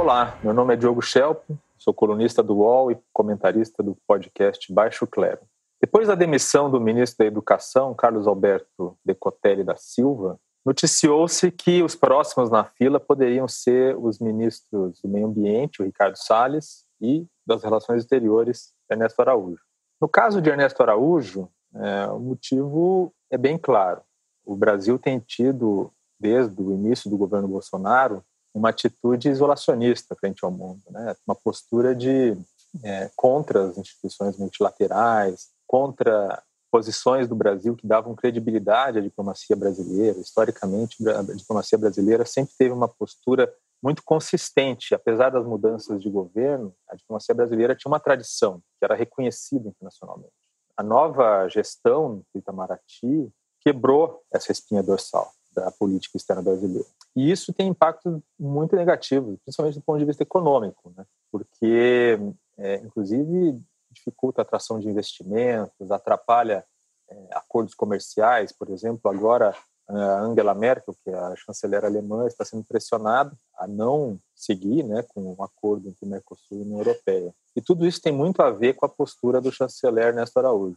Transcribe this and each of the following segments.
Olá, meu nome é Diogo Schelp, sou colunista do UOL e comentarista do podcast Baixo Clero. Depois da demissão do ministro da Educação, Carlos Alberto Decotelli da Silva, noticiou-se que os próximos na fila poderiam ser os ministros do Meio Ambiente, o Ricardo Salles, e das Relações Exteriores, Ernesto Araújo. No caso de Ernesto Araújo, é, o motivo é bem claro. O Brasil tem tido, desde o início do governo Bolsonaro, uma atitude isolacionista frente ao mundo, né? uma postura de é, contra as instituições multilaterais, contra posições do Brasil que davam credibilidade à diplomacia brasileira. Historicamente, a diplomacia brasileira sempre teve uma postura muito consistente, apesar das mudanças de governo, a diplomacia brasileira tinha uma tradição que era reconhecida internacionalmente. A nova gestão do Itamaraty quebrou essa espinha dorsal da política externa brasileira. E isso tem impacto muito negativo, principalmente do ponto de vista econômico, né? porque, é, inclusive, dificulta a atração de investimentos, atrapalha é, acordos comerciais. Por exemplo, agora a Angela Merkel, que é a chanceler alemã, está sendo pressionada a não seguir né, com um acordo entre o Mercosul e a União Europeia. E tudo isso tem muito a ver com a postura do chanceler Néstor Araújo.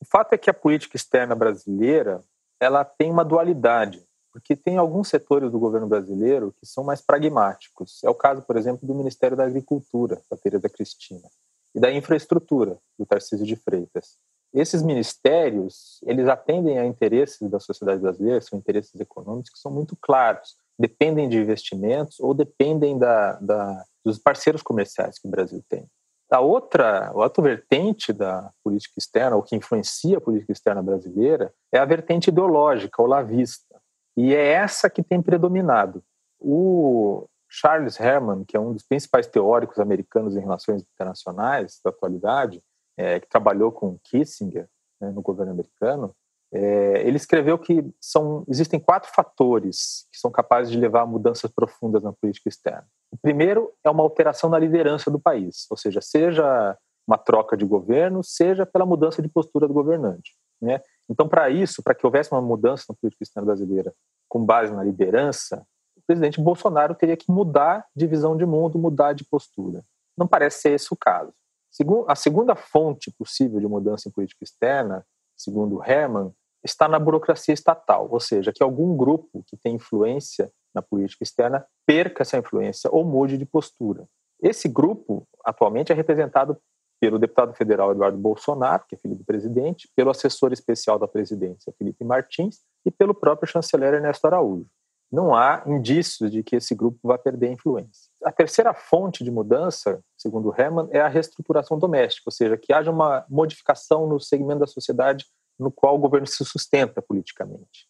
O fato é que a política externa brasileira ela tem uma dualidade, porque tem alguns setores do governo brasileiro que são mais pragmáticos. É o caso, por exemplo, do Ministério da Agricultura, da Tereza Cristina, e da Infraestrutura, do Tarcísio de Freitas esses ministérios, eles atendem a interesses da sociedade brasileira, são interesses econômicos que são muito claros, dependem de investimentos ou dependem da, da, dos parceiros comerciais que o Brasil tem. A outra, a outra vertente da política externa, o que influencia a política externa brasileira, é a vertente ideológica, ou lavista. E é essa que tem predominado. O Charles Herman, que é um dos principais teóricos americanos em relações internacionais da atualidade, é, que trabalhou com Kissinger né, no governo americano, é, ele escreveu que são, existem quatro fatores que são capazes de levar a mudanças profundas na política externa. O primeiro é uma alteração na liderança do país, ou seja, seja uma troca de governo, seja pela mudança de postura do governante. Né? Então, para isso, para que houvesse uma mudança na política externa brasileira com base na liderança, o presidente Bolsonaro teria que mudar de visão de mundo, mudar de postura. Não parece ser esse o caso. A segunda fonte possível de mudança em política externa, segundo Herman, está na burocracia estatal, ou seja, que algum grupo que tem influência na política externa perca essa influência ou mude de postura. Esse grupo, atualmente, é representado pelo deputado federal Eduardo Bolsonaro, que é filho do presidente, pelo assessor especial da presidência, Felipe Martins, e pelo próprio chanceler Ernesto Araújo não há indícios de que esse grupo vai perder influência. A terceira fonte de mudança, segundo Herman, é a reestruturação doméstica, ou seja, que haja uma modificação no segmento da sociedade no qual o governo se sustenta politicamente.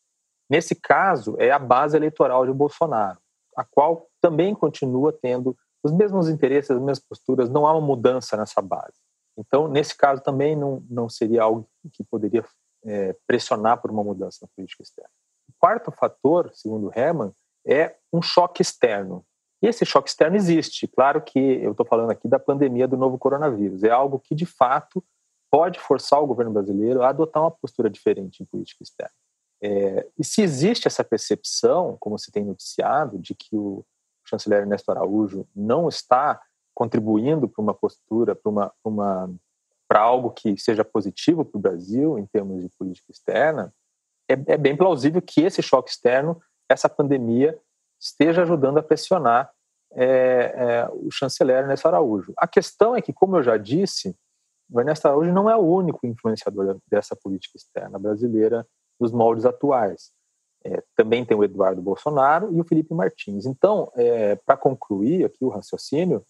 Nesse caso, é a base eleitoral de Bolsonaro, a qual também continua tendo os mesmos interesses, as mesmas posturas, não há uma mudança nessa base. Então, nesse caso, também não, não seria algo que poderia é, pressionar por uma mudança na política externa quarto fator, segundo Herman, é um choque externo. E esse choque externo existe. Claro que eu estou falando aqui da pandemia do novo coronavírus. É algo que, de fato, pode forçar o governo brasileiro a adotar uma postura diferente em política externa. É, e se existe essa percepção, como se tem noticiado, de que o chanceler Ernesto Araújo não está contribuindo para uma postura, para uma, uma para algo que seja positivo para o Brasil em termos de política externa, é, é bem plausível que esse choque externo, essa pandemia, esteja ajudando a pressionar é, é, o chanceler Ernesto Araújo. A questão é que, como eu já disse, o Ernesto Araújo não é o único influenciador dessa política externa brasileira nos moldes atuais. É, também tem o Eduardo Bolsonaro e o Felipe Martins. Então, é, para concluir aqui o raciocínio,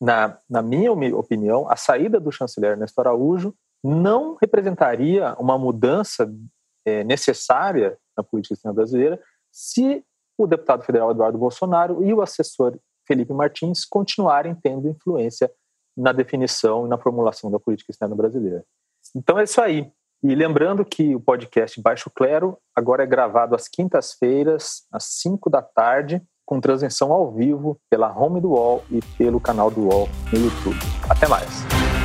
na, na minha opinião, a saída do chanceler Ernesto Araújo não representaria uma mudança é, necessária na política externa brasileira se o deputado federal Eduardo Bolsonaro e o assessor Felipe Martins continuarem tendo influência na definição e na formulação da política externa brasileira. Então é isso aí. E lembrando que o podcast Baixo Clero agora é gravado às quintas-feiras, às 5 da tarde, com transmissão ao vivo pela home do UOL e pelo canal do UOL no YouTube. Até mais!